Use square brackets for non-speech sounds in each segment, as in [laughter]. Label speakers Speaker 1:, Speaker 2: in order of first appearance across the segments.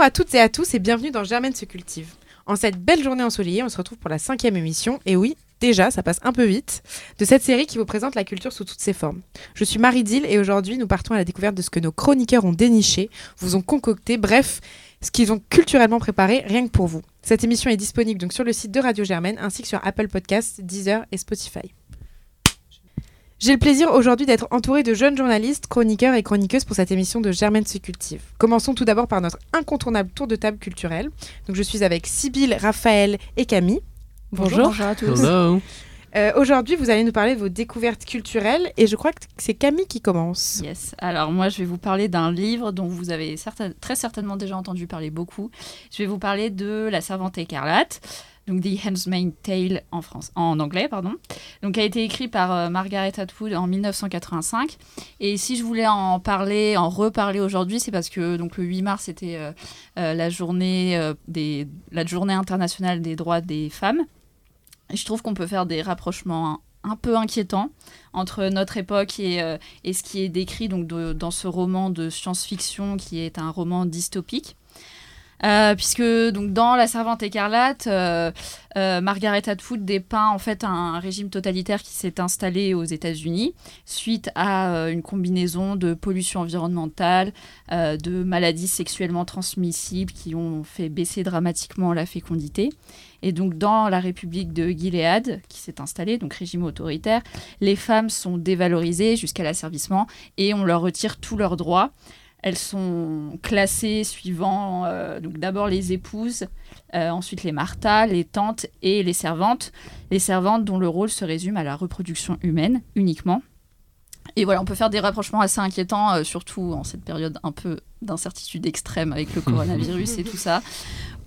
Speaker 1: Bonjour à toutes et à tous et bienvenue dans Germaine se cultive. En cette belle journée ensoleillée, on se retrouve pour la cinquième émission, et oui, déjà, ça passe un peu vite, de cette série qui vous présente la culture sous toutes ses formes. Je suis Marie Dill et aujourd'hui nous partons à la découverte de ce que nos chroniqueurs ont déniché, vous ont concocté, bref, ce qu'ils ont culturellement préparé rien que pour vous. Cette émission est disponible donc sur le site de Radio Germaine ainsi que sur Apple Podcasts, Deezer et Spotify. J'ai le plaisir aujourd'hui d'être entourée de jeunes journalistes, chroniqueurs et chroniqueuses pour cette émission de Germaine se cultive. Commençons tout d'abord par notre incontournable tour de table culturel. Donc je suis avec Sybille, Raphaël et Camille. Bonjour.
Speaker 2: à tous.
Speaker 3: Hello.
Speaker 1: Euh, aujourd'hui, vous allez nous parler de vos découvertes culturelles et je crois que c'est Camille qui commence.
Speaker 2: Yes. Alors moi, je vais vous parler d'un livre dont vous avez certain- très certainement déjà entendu parler beaucoup. Je vais vous parler de La Servante écarlate, donc The Handmaid's Tale en France, en anglais, pardon. Donc a été écrit par euh, Margaret Atwood en 1985. Et si je voulais en parler, en reparler aujourd'hui, c'est parce que donc le 8 mars c'était euh, euh, la journée des, la journée internationale des droits des femmes. Et je trouve qu'on peut faire des rapprochements un, peu inquiétants entre notre époque et, et ce qui est décrit donc dans ce roman de science-fiction qui est un roman dystopique. Euh, puisque donc dans La Servante écarlate, euh, euh, Margaret Atwood dépeint en fait un régime totalitaire qui s'est installé aux États-Unis suite à une combinaison de pollution environnementale, de maladies sexuellement transmissibles qui ont fait baisser dramatiquement la fécondité. Et donc dans la République de Gilead, qui s'est installée, donc régime autoritaire, les femmes sont dévalorisées jusqu'à l'asservissement et on leur retire tous leurs droits. Elles sont classées suivant euh, donc d'abord les épouses, euh, ensuite les martas, les tantes et les servantes. Les servantes dont le rôle se résume à la reproduction humaine uniquement. Et voilà, on peut faire des rapprochements assez inquiétants, euh, surtout en cette période un peu d'incertitude extrême avec le [laughs] coronavirus et tout ça,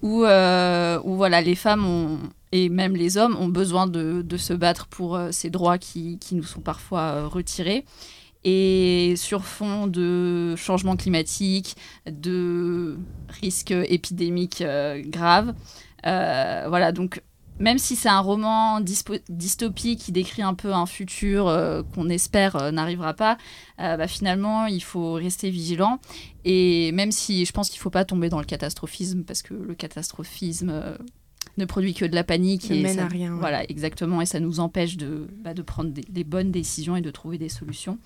Speaker 2: où, euh, où voilà, les femmes ont, et même les hommes ont besoin de, de se battre pour euh, ces droits qui, qui nous sont parfois retirés. Et sur fond de changement climatique, de risques épidémiques euh, graves. Euh, voilà, donc même si c'est un roman dystopique qui décrit un peu un futur euh, qu'on espère n'arrivera pas, bah, finalement il faut rester vigilant. Et même si je pense qu'il ne faut pas tomber dans le catastrophisme, parce que le catastrophisme ne produit que de la panique.
Speaker 1: Ne
Speaker 2: et
Speaker 1: mène
Speaker 2: ça-
Speaker 1: à rien, ouais.
Speaker 2: Voilà, exactement. Et ça nous empêche de, bah, de prendre des, bonnes décisions et de trouver des solutions.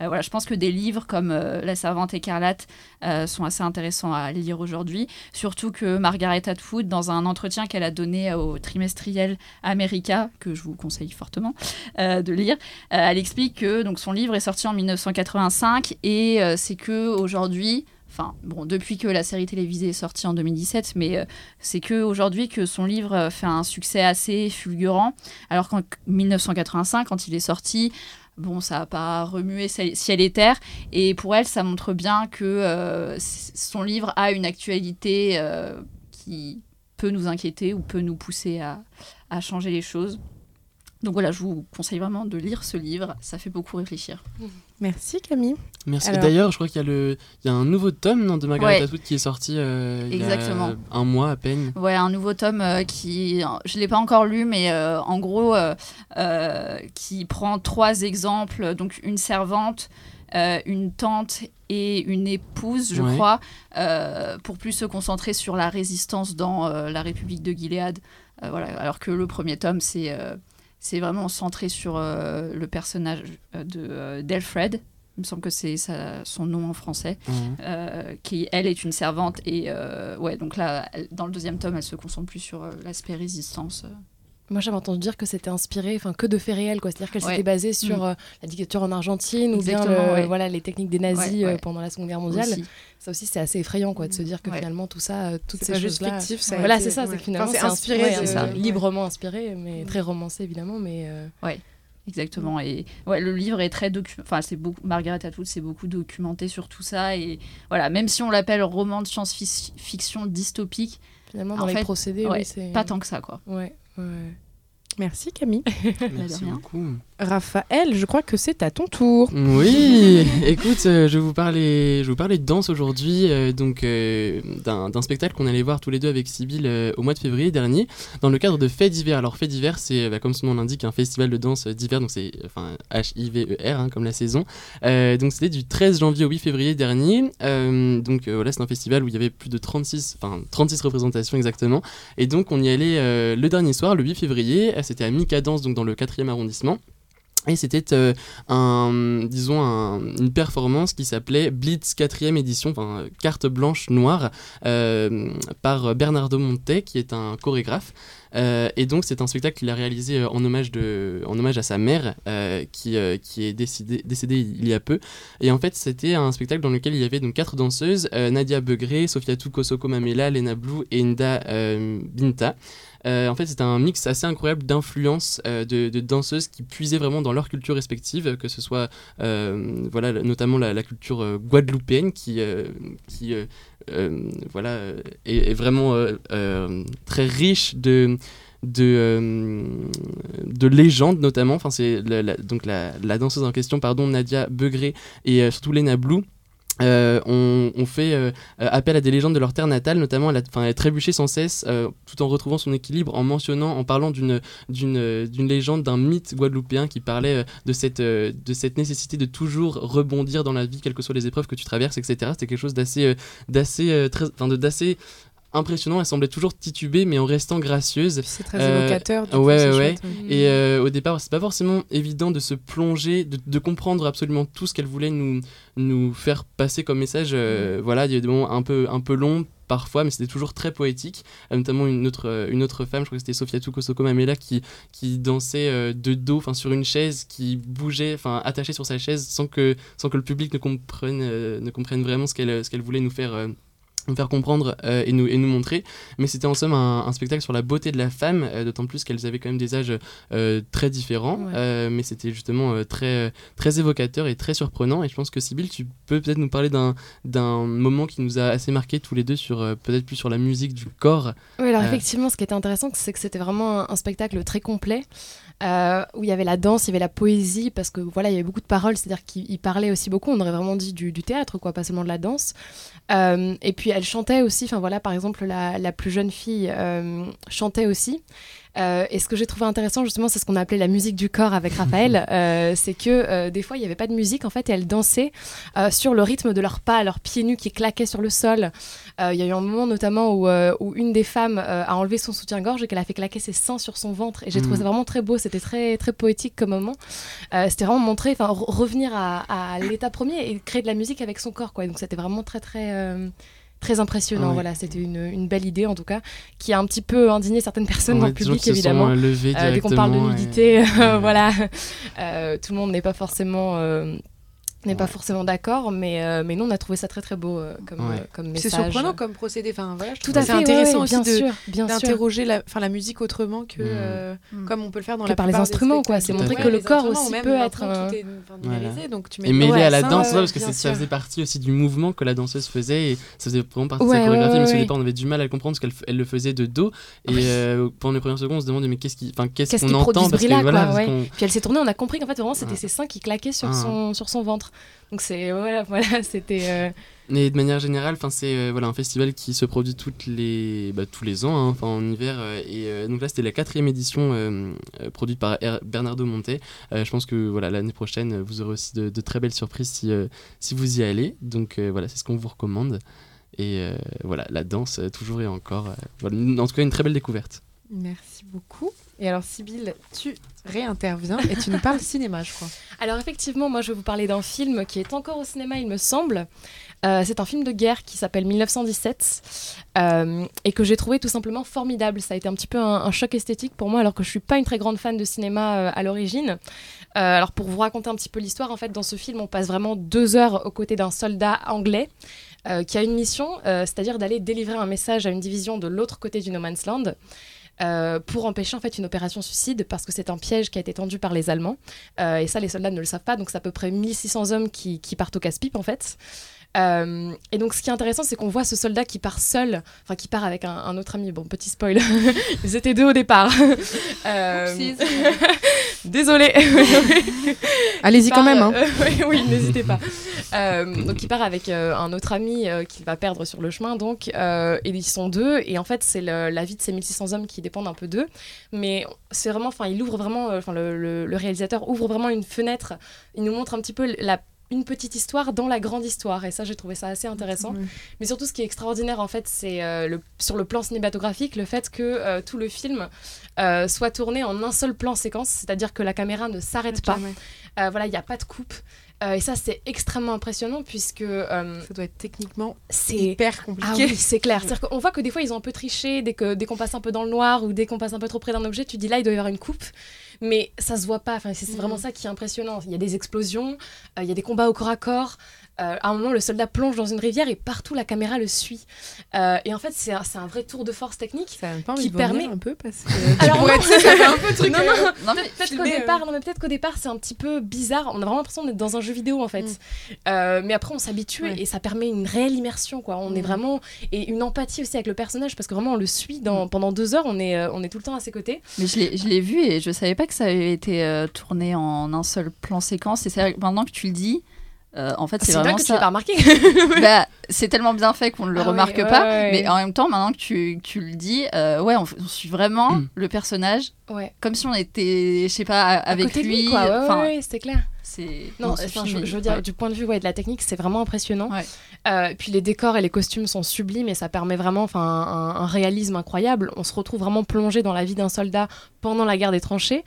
Speaker 2: Euh, voilà, je pense que des livres comme euh, La Servante écarlate euh, sont assez intéressants à lire aujourd'hui. Surtout que Margaret Atwood, dans un entretien qu'elle a donné au trimestriel America, que je vous conseille fortement de lire, elle explique que donc, son livre est sorti en 1985 et c'est que aujourd'hui. Enfin, bon, depuis que la série télévisée est sortie en 2017, mais euh, c'est que aujourd'hui que son livre euh, fait un succès assez fulgurant. Alors qu'en 1985, quand il est sorti, bon, ça n'a pas remué ciel et terre. Et pour elle, ça montre bien que euh, son livre a une actualité qui peut nous inquiéter ou peut nous pousser à changer les choses. Donc voilà, je vous conseille vraiment de lire ce livre, ça fait beaucoup réfléchir.
Speaker 1: Merci Camille.
Speaker 3: Merci.
Speaker 1: Alors-
Speaker 3: D'ailleurs, je crois qu'il y, a le... il y a un nouveau tome non, de Margaret
Speaker 2: Ouais.
Speaker 3: Atwood qui est sorti euh, il y
Speaker 2: Exactement.
Speaker 3: a un mois à peine.
Speaker 2: Ouais, un nouveau tome euh, qui, je l'ai pas encore lu, mais euh, en gros, euh, euh, qui prend trois exemples, donc une servante, euh, une tante et une épouse, je
Speaker 3: Ouais.
Speaker 2: crois, euh, pour plus se concentrer sur la résistance dans euh, la République de Gilead. Euh, voilà, alors que le premier tome, c'est euh, c'est vraiment centré sur euh, le personnage euh, de euh, d'Elfred. Il me semble que c'est son nom en français euh, qui elle est une servante et ouais donc là dans le deuxième tome elle se concentre plus sur l'aspect résistance.
Speaker 4: Moi, j'avais entendu dire que c'était inspiré, enfin, que de faits réels, quoi. C'est-à-dire qu'elle
Speaker 2: Ouais.
Speaker 4: s'était basée sur
Speaker 2: Mm.
Speaker 4: euh, la dictature en Argentine ou bien le-
Speaker 2: ouais.
Speaker 4: voilà, les techniques des nazis
Speaker 2: Ouais,
Speaker 4: euh,
Speaker 2: ouais.
Speaker 4: pendant la Seconde Guerre mondiale.
Speaker 2: aussi.
Speaker 4: Ça aussi, c'est assez effrayant, quoi, de se dire que
Speaker 2: Ouais.
Speaker 4: finalement, tout ça, euh, toutes ces choses-là.
Speaker 1: fictif, ça
Speaker 4: Voilà, c'est ça, c'est
Speaker 1: ouais.
Speaker 4: finalement,
Speaker 1: Enfin, c'est inspiré
Speaker 2: ça.
Speaker 1: ouais.
Speaker 4: librement inspiré, mais très romancé, évidemment, mais. euh,
Speaker 2: exactement et ouais le livre est très enfin c'est beaucoup Margaret Atwood c'est beaucoup documenté sur tout ça et voilà même si on l'appelle roman de science-fiction dystopique
Speaker 4: Finalement,
Speaker 2: En
Speaker 4: dans les
Speaker 2: fait,
Speaker 4: procédés,
Speaker 2: ouais,
Speaker 4: oui, c'est.
Speaker 2: pas tant que ça quoi
Speaker 4: Ouais, ouais.
Speaker 1: Merci Camille. [laughs]
Speaker 3: Merci beaucoup.
Speaker 1: Raphaël, je crois que c'est à ton tour.
Speaker 3: Oui, [laughs] écoute, euh, je vais vous parler, je vais vous parler de danse aujourd'hui, euh, donc euh, d'un spectacle qu'on allait voir tous les deux avec Sybille euh, au mois de février dernier, dans le cadre de Fait d'hiver. Alors Fait d'hiver, c'est bah, comme son nom l'indique, un festival de danse d'hiver, donc c'est enfin H-I-V-E-R hein, comme la saison. Euh, donc c'était du 13 janvier au 8 février dernier. Euh, donc euh, voilà, c'est un festival où il y avait plus de 36, enfin 36 représentations exactement. Et donc on y allait euh, le dernier soir, le 8 février. C'était à Micadence, donc dans le 4e arrondissement. Et c'était euh, un, disons un- une performance qui s'appelait Blitz 4e édition, enfin carte blanche noire, euh, par Bernardo Monte, qui est un chorégraphe. Euh, et donc c'est un spectacle qu'il a réalisé en, hommage de, en hommage à sa mère, qui, qui est décidé, décédée il y a peu. Et en fait c'était un spectacle dans lequel il y avait donc quatre danseuses, Nadia Begré, Sofia Kosoko Mamela, Lena Blue et Nda Binta. Euh, en fait, c'était un mix assez incroyable d'influences euh, de, danseuses qui puisaient vraiment dans leur culture respective, que ce soit euh, voilà, notamment la, culture euh, guadeloupéenne qui, qui voilà, est, vraiment très riche de, de, euh, de légendes notamment. Enfin, c'est la- donc la, danseuse en question, pardon, Nadia Begré et surtout Lena Blue. Euh, ont fait euh, appel à des légendes de leur terre natale, notamment elle a, sans cesse, euh, tout en retrouvant son équilibre, en mentionnant, en parlant d'une légende, d'un mythe guadeloupéen qui parlait de cette de nécessité de toujours rebondir dans la vie, quelles que soient les épreuves que tu traverses, etc. C'était quelque chose d'assez d'assez d'assez impressionnant. Elle semblait toujours tituber, mais en restant gracieuse.
Speaker 1: C'est très
Speaker 3: Euh,
Speaker 1: évocateur. du
Speaker 3: ouais,
Speaker 1: coup,
Speaker 3: ouais,
Speaker 1: chouette,
Speaker 3: Et euh, au départ, c'est pas forcément évident de se plonger, de, de comprendre absolument tout ce qu'elle voulait nous, nous faire passer comme message. euh, Voilà, il y a des moments un peu, un peu longs parfois, mais c'était toujours très poétique. Notamment une autre, une autre femme, je crois que c'était Sofia Kosoko Mamela, qui, qui dansait de dos, enfin sur une chaise, qui bougeait, enfin attachée sur sa chaise, sans que, sans que le public ne comprenne, euh, ne comprenne vraiment ce qu'elle, ce qu'elle voulait nous faire. euh, nous faire comprendre euh, et, nous, et nous montrer. Mais c'était en somme un, un spectacle sur la beauté de la femme euh, d'autant plus qu'elles avaient quand même des âges euh, très différents.
Speaker 4: Ouais.
Speaker 3: mais c'était justement très, très évocateur et très surprenant. Et je pense que Sybille tu peux peut-être nous parler d'un, moment qui nous a assez marqué tous les deux sur peut-être plus sur la musique du corps.
Speaker 4: Oui, alors effectivement, ce qui était intéressant, c'est que c'était vraiment un, un spectacle très complet, euh, où il y avait la danse, il y avait la poésie, parce que voilà, il y avait beaucoup de paroles, c'est-à-dire qu'il il parlait aussi beaucoup, on aurait vraiment dit du, théâtre, quoi, pas seulement de la danse. Euh, et puis elle chantait aussi, enfin voilà, par exemple, la, la plus jeune fille euh, chantait aussi. Euh, et ce que j'ai trouvé intéressant, justement, c'est ce qu'on appelait la musique du corps avec Raphaël. [laughs] Euh, c'est que euh, des fois, il n'y avait pas de musique, en fait, et elles dansaient sur le rythme de leurs pas, leurs pieds nus qui claquaient sur le sol. Il y a eu un moment, notamment, où, où une des femmes a enlevé son soutien-gorge et qu'elle a fait claquer ses seins sur son ventre. Et j'ai trouvé
Speaker 3: Mhm.
Speaker 4: ça vraiment très beau. C'était très, très poétique comme moment. C'était vraiment montrer, enfin, re- revenir à, à l'état premier et créer de la musique avec son corps, quoi. Et donc, c'était vraiment très, très. Très impressionnant,
Speaker 3: Ouais.
Speaker 4: voilà, c'était une, une belle idée en tout cas, qui a un petit peu indigné certaines personnes dans le public évidemment.
Speaker 3: euh,
Speaker 4: Euh, dès qu'on parle de
Speaker 3: et-
Speaker 4: nudité, [laughs] voilà, Euh, tout le monde n'est pas forcément n'est pas forcément d'accord, mais euh, mais nous on a trouvé ça très très beau euh, comme
Speaker 3: Ouais.
Speaker 4: euh, comme
Speaker 1: C'est
Speaker 4: message.
Speaker 1: surprenant comme procédé. Enfin, voilà, je
Speaker 4: Tout à fait,
Speaker 1: c'est intéressant
Speaker 4: ouais,
Speaker 1: aussi
Speaker 4: bien
Speaker 1: de-
Speaker 4: sûr, bien sûr.
Speaker 1: d'interroger la, la musique autrement que
Speaker 3: Mm.
Speaker 1: euh,
Speaker 2: Mm.
Speaker 1: comme on peut le faire dans
Speaker 4: Que
Speaker 1: la
Speaker 4: par les instruments, quoi.
Speaker 3: C'est montrer
Speaker 1: Ouais,
Speaker 3: que
Speaker 4: le corps aussi
Speaker 1: même
Speaker 4: peut être
Speaker 1: tout est, enfin, numérisé, donc tu mets
Speaker 3: et mêlé à la
Speaker 1: ça,
Speaker 3: danse, parce que ça faisait partie aussi du mouvement que la danseuse faisait et ça faisait vraiment partie de sa chorégraphie.
Speaker 4: ouais,
Speaker 3: mais au
Speaker 4: ouais.
Speaker 3: départ, on avait du mal à le comprendre parce qu'elle le faisait de dos et pendant les premières secondes, on se demandait mais qu'est-ce qu'on entend parce parce
Speaker 4: Puis elle s'est tournée, on a compris qu'en fait vraiment c'était ses seins qui claquaient sur
Speaker 3: Ah.
Speaker 4: son sur son ventre. Donc c'est voilà [laughs] voilà c'était euh,
Speaker 3: Mais de manière générale, enfin c'est euh, voilà un festival qui se produit toutes les bah, tous les ans, hein, enfin en hiver euh, et euh, donc là c'était la quatrième édition produite par R- Bernardo Monte. Euh, je pense que voilà l'année prochaine vous aurez aussi de, de très belles surprises si si vous y allez. Donc voilà c'est ce qu'on vous recommande et voilà la danse toujours et encore. voilà, en tout cas une très belle découverte.
Speaker 1: Merci beaucoup. Et alors, Sybille, tu réinterviens et tu nous parles [laughs] cinéma, je crois.
Speaker 4: Alors effectivement, moi je vais vous parler d'un film qui est encore au cinéma, il me semble. Euh, c'est un film de guerre qui s'appelle 1917 euh, et que j'ai trouvé tout simplement formidable. Ça a été un petit peu un, un choc esthétique pour moi alors que je suis pas une très grande fan de cinéma euh, à l'origine. Alors pour vous raconter un petit peu l'histoire, en fait dans ce film on passe vraiment deux heures aux côtés d'un soldat anglais qui a une mission, c'est-à-dire d'aller délivrer un message à une division de l'autre côté du No Man's Land. Euh, pour empêcher en fait une opération suicide parce que c'est un piège qui a été tendu par les Allemands. Euh, et ça, les soldats ne le savent pas, donc c'est à peu près 1600 hommes qui, qui partent au casse-pipe en fait. Euh, et donc, ce qui est intéressant, c'est qu'on voit ce soldat qui part seul, enfin qui part avec un, un autre ami. Bon, petit spoil, [laughs] ils étaient deux au départ. [laughs] Euh. [laughs] Désolée. [laughs]
Speaker 1: Allez-y quand même. hein.
Speaker 4: Euh, [laughs] oui, oui, n'hésitez pas. [laughs] Euh, donc il part avec euh, un autre ami qu'il va perdre sur le chemin, donc et ils sont deux. Et en fait, c'est la vie de ces 1600 hommes qui dépendent un peu d'eux. Mais c'est vraiment, enfin, il ouvre vraiment, enfin, le, le- le réalisateur ouvre vraiment une fenêtre. Il nous montre un petit peu la une petite histoire dans la grande histoire. Et ça j'ai trouvé ça assez intéressant. Mais surtout ce qui est extraordinaire en fait c'est euh, le, sur le plan cinématographique le fait que euh, tout le film euh, soit tourné en un seul plan séquence. C'est à dire que la caméra ne s'arrête pas.
Speaker 1: Jamais.
Speaker 4: voilà, il n'y a pas de coupe. Euh, et ça, c'est extrêmement impressionnant puisque euh,
Speaker 1: Ça doit être techniquement
Speaker 4: c'est.
Speaker 1: hyper
Speaker 4: Ah
Speaker 1: compliqué.
Speaker 4: oui, c'est clair. C'est-à-dire qu'on voit que des fois, ils ont un peu triché. Dès que dès qu'on passe un peu dans le noir ou dès qu'on passe un peu trop près d'un objet, tu dis là, il doit y avoir une coupe. Mais ça se voit pas. Enfin, c'est c'est vraiment ça qui est impressionnant. Il y a des explosions, euh, il y a des combats au corps à corps. Euh, à un moment, le soldat plonge dans une rivière et partout, la caméra le suit. Euh, et en fait, c'est un, vrai tour de force technique.
Speaker 1: Ça a même pas envie
Speaker 4: Qui permet-
Speaker 1: un peu parce que. [laughs]
Speaker 4: Alors, non.
Speaker 1: ça fait un peu truc.
Speaker 4: Non,
Speaker 1: euh,
Speaker 4: non, Peut-être qu'au
Speaker 1: euh.
Speaker 4: départ, non, mais peut-être qu'au départ c'est un petit peu bizarre. On a vraiment l'impression d'être dans un jeu vidéo en fait.
Speaker 1: Mm.
Speaker 4: Euh, mais après on s'habitue
Speaker 1: Ouais.
Speaker 4: et ça permet une réelle immersion quoi. On est
Speaker 1: Mm.
Speaker 4: vraiment et une empathie aussi avec le personnage parce que vraiment on le suit dans, pendant deux heures. On est on est tout le temps à ses côtés.
Speaker 2: Mais je l'ai- je l'ai vu et je savais pas que ça avait été euh, tourné en un seul plan séquence. Et c'est maintenant que tu le dis, euh, en fait, c'est
Speaker 4: C'est bien
Speaker 2: vraiment
Speaker 4: que tu l'aies pas
Speaker 2: ça.
Speaker 4: remarqué. [laughs]
Speaker 2: Bah, c'est tellement bien fait qu'on ne le
Speaker 4: Ah oui,
Speaker 2: remarque
Speaker 4: ouais,
Speaker 2: pas.
Speaker 4: ouais,
Speaker 2: Mais
Speaker 4: ouais.
Speaker 2: en même temps, maintenant que tu, tu le dis, euh, ouais, on, on suit vraiment
Speaker 3: Mm.
Speaker 2: le personnage
Speaker 4: ouais.
Speaker 2: comme si on était, je sais pas,
Speaker 4: À
Speaker 2: avec lui.
Speaker 4: lui quoi. Ouais, ouais,
Speaker 2: Enfin,
Speaker 4: ouais, c'était clair.
Speaker 2: c'est
Speaker 4: Non, enfin, je, je veux dire,
Speaker 2: Ouais.
Speaker 4: du point de vue ouais, de la technique, c'est vraiment impressionnant.
Speaker 2: Ouais.
Speaker 4: Euh, puis les décors et les costumes sont sublimes et ça permet vraiment enfin, un, un réalisme incroyable. On se retrouve vraiment plongé dans la vie d'un soldat pendant la guerre des tranchées.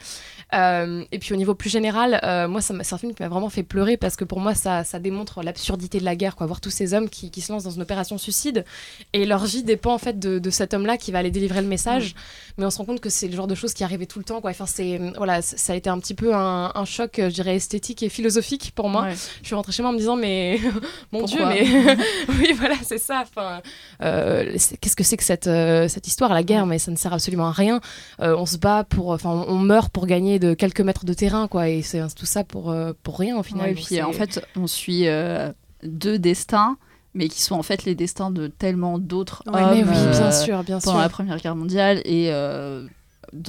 Speaker 4: Euh, et puis au niveau plus général, euh, moi, c'est un film qui m'a vraiment fait pleurer parce que pour moi, ça, démontre l'absurdité de la guerre. Quoi. Voir tous ces hommes qui, se lancent dans une opération suicide et leur vie dépend en fait de, de cet homme-là qui va aller délivrer le message. Mais on se rend compte que c'est le genre de choses qui arrivaient tout le temps. Quoi. Enfin, c'est, voilà, ça a été un petit peu un, un choc, euh, je dirais, esthétique et philosophique pour moi
Speaker 2: Ouais.
Speaker 4: je suis rentrée chez moi en me disant mais [laughs] mon
Speaker 2: Pourquoi
Speaker 4: dieu mais [laughs] oui voilà c'est ça enfin euh, qu'est-ce que c'est que cette euh, cette histoire la guerre? Mais ça ne sert absolument à rien Euh, on se bat pour enfin on, on meurt pour gagner de quelques mètres de terrain quoi et c'est tout ça pour pour rien au final
Speaker 2: Ouais, et puis en fait, on suit deux destins, mais qui sont en fait les destins de tellement d'autres
Speaker 1: Ouais,
Speaker 2: hommes
Speaker 4: mais oui
Speaker 2: euh,
Speaker 4: bien sûr bien sûr
Speaker 2: pendant la Première Guerre mondiale et euh,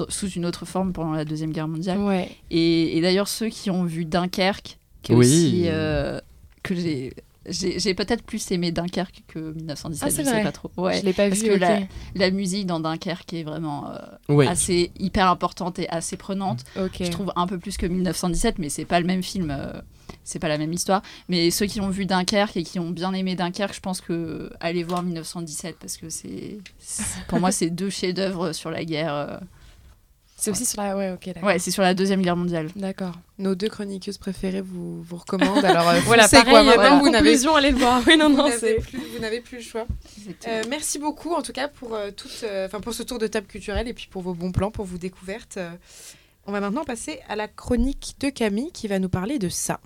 Speaker 2: sous une autre forme pendant la Deuxième Guerre mondiale.
Speaker 4: ouais
Speaker 2: Et, et d'ailleurs, ceux qui ont vu Dunkerque, qui est
Speaker 3: Oui.
Speaker 2: aussi, euh, que j'ai. J'ai peut-être plus aimé Dunkerque que 1917,
Speaker 4: Ah,
Speaker 2: je sais
Speaker 4: vrai.
Speaker 2: pas trop. Ouais.
Speaker 4: je l'ai pas
Speaker 2: parce
Speaker 4: vu
Speaker 2: que
Speaker 4: ok.
Speaker 2: la, la musique dans Dunkerque est vraiment euh, assez hyper importante et assez prenante. Je trouve un peu plus que 1917, mais c'est pas le même film, euh, c'est pas la même histoire. Mais ceux qui ont vu Dunkerque et qui ont bien aimé Dunkerque, je pense que allez voir 1917 parce que c'est, c'est- pour moi, c'est deux chefs-d'œuvre sur la guerre. euh.
Speaker 4: C'est aussi sur la ouais ok d'accord
Speaker 2: Ouais, c'est sur la deuxième guerre mondiale.
Speaker 4: d'accord
Speaker 1: Nos deux chroniqueuses préférées vous, vous recommandent. [laughs] Alors, euh,
Speaker 4: voilà pareil
Speaker 1: quoi, maintenant,
Speaker 4: même
Speaker 1: vous n'avez
Speaker 4: conclusion allez le voir oui non
Speaker 1: vous
Speaker 4: non
Speaker 1: n'avez
Speaker 4: c'est
Speaker 1: plus, vous n'avez plus le choix. Euh, merci beaucoup en tout cas pour, euh, toute, euh, enfin, pour ce tour de table culturel et puis pour vos bons plans, pour vos découvertes. Euh, on va maintenant passer à la chronique de Camille qui va nous parler de ça.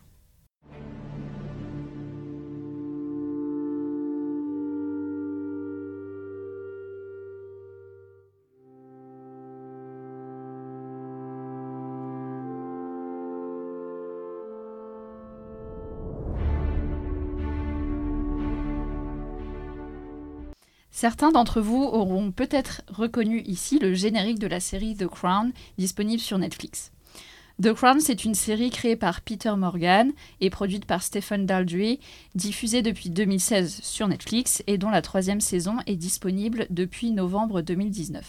Speaker 2: Certains d'entre vous auront peut-être reconnu ici le générique de la série The Crown, disponible sur Netflix. The Crown, c'est une série créée par Peter Morgan et produite par Stephen Daldry, diffusée depuis 2016 sur Netflix et dont la troisième saison est disponible depuis novembre 2019.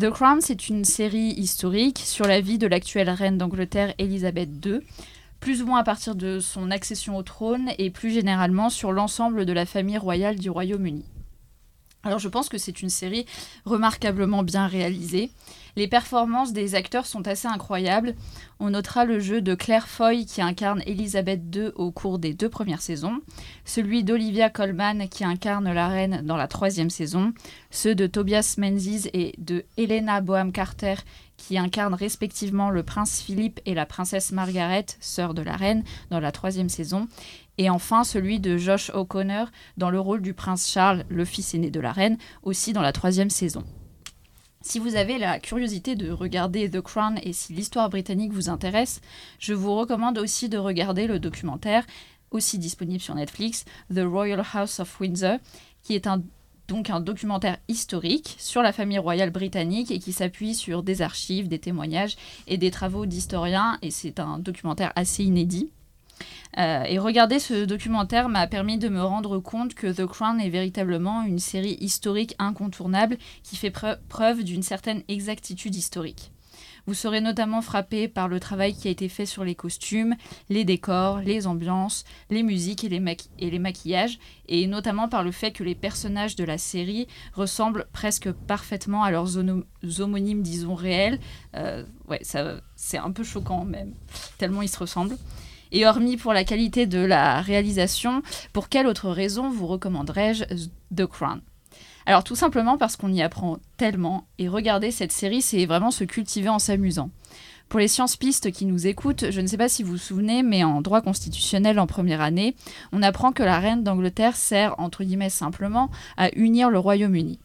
Speaker 2: The Crown, c'est une série historique sur la vie de l'actuelle reine d'Angleterre Elisabeth II, plus ou moins à partir de son accession au trône et plus généralement sur l'ensemble de la famille royale du Royaume-Uni. Alors je pense que c'est une série remarquablement bien réalisée. Les performances des acteurs sont assez incroyables. On notera le jeu de Claire Foy qui incarne Elisabeth II au cours des deux premières saisons, celui d'Olivia Colman qui incarne la reine dans la troisième saison, ceux de Tobias Menzies et de Helena Boham Carter qui incarnent respectivement le prince Philippe et la princesse Margaret, sœur de la reine, dans la troisième saison, et enfin celui de Josh O'Connor dans le rôle du prince Charles, le fils aîné de la reine, aussi dans la troisième saison. Si vous avez la curiosité de regarder The Crown et si l'histoire britannique vous intéresse, je vous recommande aussi de regarder le documentaire aussi disponible sur Netflix, The Royal House of Windsor, qui est un donc un documentaire historique sur la famille royale britannique et qui s'appuie sur des archives, des témoignages et des travaux d'historiens. Et c'est un documentaire assez inédit. Euh, et regarder ce documentaire m'a permis de me rendre compte que The Crown est véritablement une série historique incontournable qui fait preuve d'une certaine exactitude historique. Vous serez notamment frappé par le travail qui a été fait sur les costumes, les décors, les ambiances, les musiques et les, maquillages, et notamment par le fait que les personnages de la série ressemblent presque parfaitement à leurs homonymes, disons, réels. Euh, ouais, c'est un peu choquant même, tellement ils se ressemblent. Et hormis pour la qualité de la réalisation, pour quelle autre raison vous recommanderais-je The Crown? Alors tout simplement parce qu'on y apprend tellement, et regarder cette série, c'est vraiment se cultiver en s'amusant. Pour les sciences pistes qui nous écoutent, je ne sais pas si vous vous souvenez, mais en droit constitutionnel en première année, on apprend que la reine d'Angleterre sert, entre guillemets simplement, à unir le Royaume-Uni.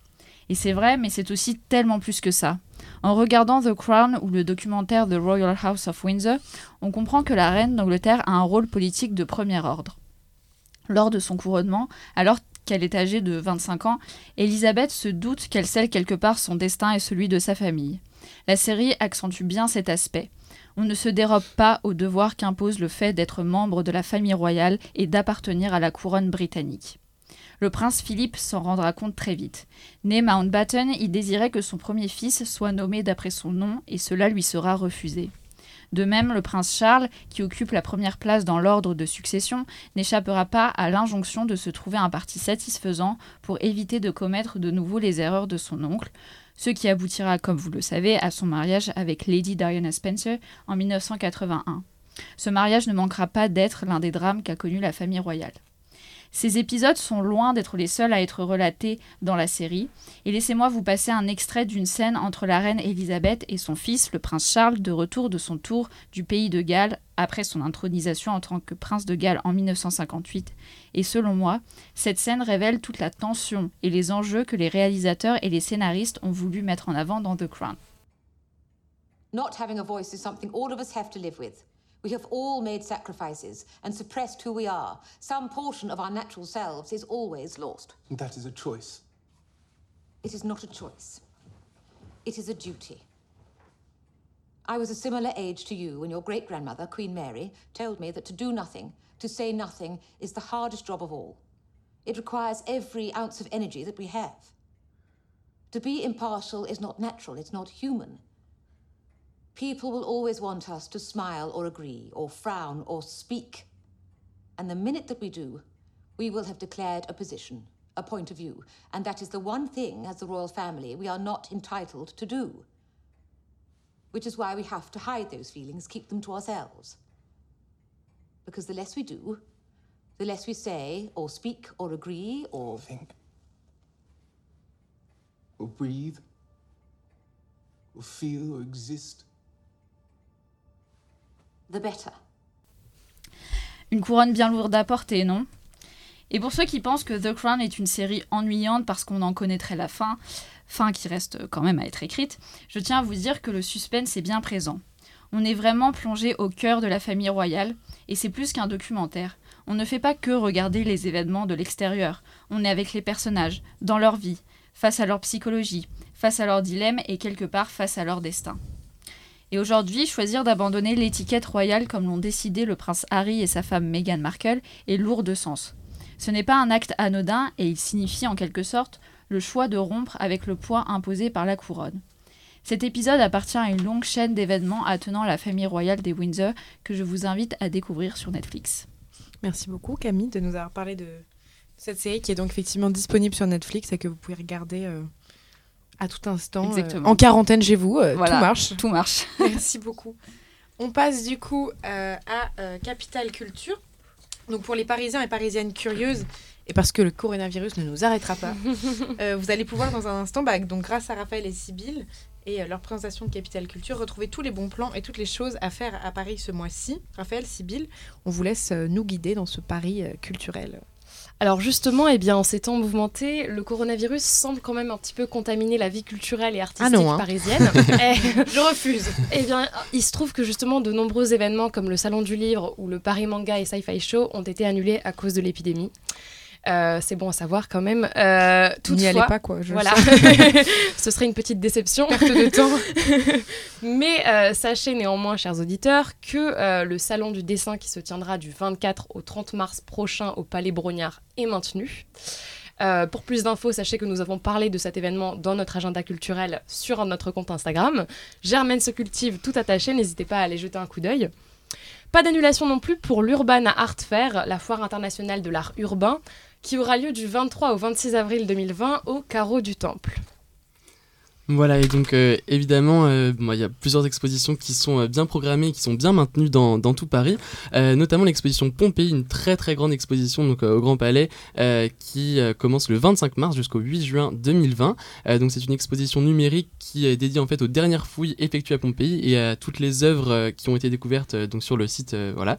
Speaker 2: Et c'est vrai, mais c'est aussi tellement plus que ça. En regardant The Crown ou le documentaire The Royal House of Windsor, on comprend que la reine d'Angleterre a un rôle politique de premier ordre. Lors de son couronnement, alors qu'elle est âgée de 25 ans, Elisabeth se doute qu'elle scelle quelque part son destin et celui de sa famille. La série accentue bien cet aspect. On ne se dérobe pas au devoir qu'impose le fait d'être membre de la famille royale et d'appartenir à la couronne britannique. Le prince Philippe s'en rendra compte très vite. Né Mountbatten, il désirait que son premier fils soit nommé d'après son nom et cela lui sera refusé. De même, le prince Charles, qui occupe la première place dans l'ordre de succession, n'échappera pas à l'injonction de se trouver un parti satisfaisant pour éviter de commettre de nouveau les erreurs de son oncle, ce qui aboutira, comme vous le savez, à son mariage avec Lady Diana Spencer en 1981. Ce mariage ne manquera pas d'être l'un des drames qu'a connu la famille royale. Ces épisodes sont loin d'être les seuls à être relatés dans la série, et laissez-moi vous passer un extrait d'une scène entre la reine Elisabeth et son fils, le prince Charles, de retour de son tour du pays de Galles après son intronisation en tant que prince de Galles en 1958. Et selon moi, cette scène révèle toute la tension et les enjeux que les réalisateurs et les scénaristes ont voulu mettre en avant dans The Crown. Not having a voice is something all of us have to. We have all made sacrifices and suppressed who we are. Some portion of our natural selves is always lost.
Speaker 5: That is a choice.
Speaker 2: It is not a choice. It is a duty. I was a similar age to you when your great grandmother, Queen Mary, told me that to do nothing, to say nothing, is the hardest job of all. It requires every ounce of energy that we have. To be impartial is not natural, it's not human. People will always want us to smile or agree, or frown or speak. And the minute that we do, we will have declared a position, a point of view. And that is the one thing, as the royal family, we are not entitled to do. Which is why we have to hide those feelings, keep them to ourselves. Because the less we do, the less we say, or speak, or agree, or.
Speaker 5: Think. Or breathe. Or feel, or exist.
Speaker 2: The better. Une couronne bien lourde à porter, non? Et pour ceux qui pensent que The Crown est une série ennuyante parce qu'on en connaîtrait la fin, fin qui reste quand même à être écrite, je tiens à vous dire que le suspense est bien présent. On est vraiment plongé au cœur de la famille royale, et c'est plus qu'un documentaire. On ne fait pas que regarder les événements de l'extérieur, on est avec les personnages, dans leur vie, face à leur psychologie, face à leurs dilemmes et quelque part face à leur destin. Et aujourd'hui, choisir d'abandonner l'étiquette royale comme l'ont décidé le prince Harry et sa femme Meghan Markle est lourd de sens. Ce n'est pas un acte anodin et il signifie en quelque sorte le choix de rompre avec le poids imposé par la couronne. Cet épisode appartient à une longue chaîne d'événements attenant la famille royale des Windsor que je vous invite à découvrir sur Netflix.
Speaker 1: Merci beaucoup Camille de nous avoir parlé de cette série qui est donc effectivement disponible sur Netflix et que vous pouvez regarder euh, à tout instant. Euh, en quarantaine chez vous, euh, tout marche.
Speaker 2: Tout marche. [laughs]
Speaker 1: Merci beaucoup. On passe du coup euh, à Capital Culture. Donc pour les Parisiens et Parisiennes curieuses, et parce que le coronavirus ne nous arrêtera pas, [laughs] vous allez pouvoir dans un instant, bah, donc grâce à Raphaël et Sybille et leur présentation de Capital Culture, retrouver tous les bons plans et toutes les choses à faire à Paris ce mois-ci. Raphaël, Sybille, on vous laisse nous guider dans ce Paris culturel.
Speaker 4: Alors justement, eh bien, en ces temps mouvementés, le coronavirus semble quand même un petit peu contaminer la vie culturelle et artistique
Speaker 1: Ah non, hein.
Speaker 4: parisienne. [laughs] Eh,
Speaker 1: Je refuse.
Speaker 4: Eh bien, il se trouve que justement de nombreux événements comme le Salon du Livre ou le Paris Manga et Sci-Fi Show ont été annulés à cause de l'épidémie. Euh, c'est bon à savoir quand même. Euh,
Speaker 1: N'y allez
Speaker 4: toutefois,
Speaker 1: pas, quoi. je
Speaker 4: voilà, [laughs] ce serait une petite déception.
Speaker 1: Perte de temps. [laughs]
Speaker 4: Mais euh, sachez néanmoins, chers auditeurs, que euh, le salon du dessin qui se tiendra du 24 au 30 mars prochain au Palais Brognard est maintenu. Euh, pour plus d'infos, sachez que nous avons parlé de cet événement dans notre agenda culturel sur notre compte Instagram. Germaine se cultive tout attaché, n'hésitez pas à aller jeter un coup d'œil. Pas d'annulation non plus pour l'Urbana Art Fair, la foire internationale de l'art urbain, qui aura lieu du 23 au 26 avril 2020 au Carreau du Temple.
Speaker 3: Voilà, et donc euh, évidemment, euh, il y a plusieurs expositions qui sont euh, bien programmées, qui sont bien maintenues dans, tout Paris, notamment l'exposition Pompéi, une très très grande exposition donc, au Grand Palais, qui commence le 25 mars jusqu'au 8 juin 2020. Euh, donc c'est une exposition numérique qui est dédiée en fait aux dernières fouilles effectuées à Pompéi et à toutes les œuvres qui ont été découvertes donc sur le site. voilà.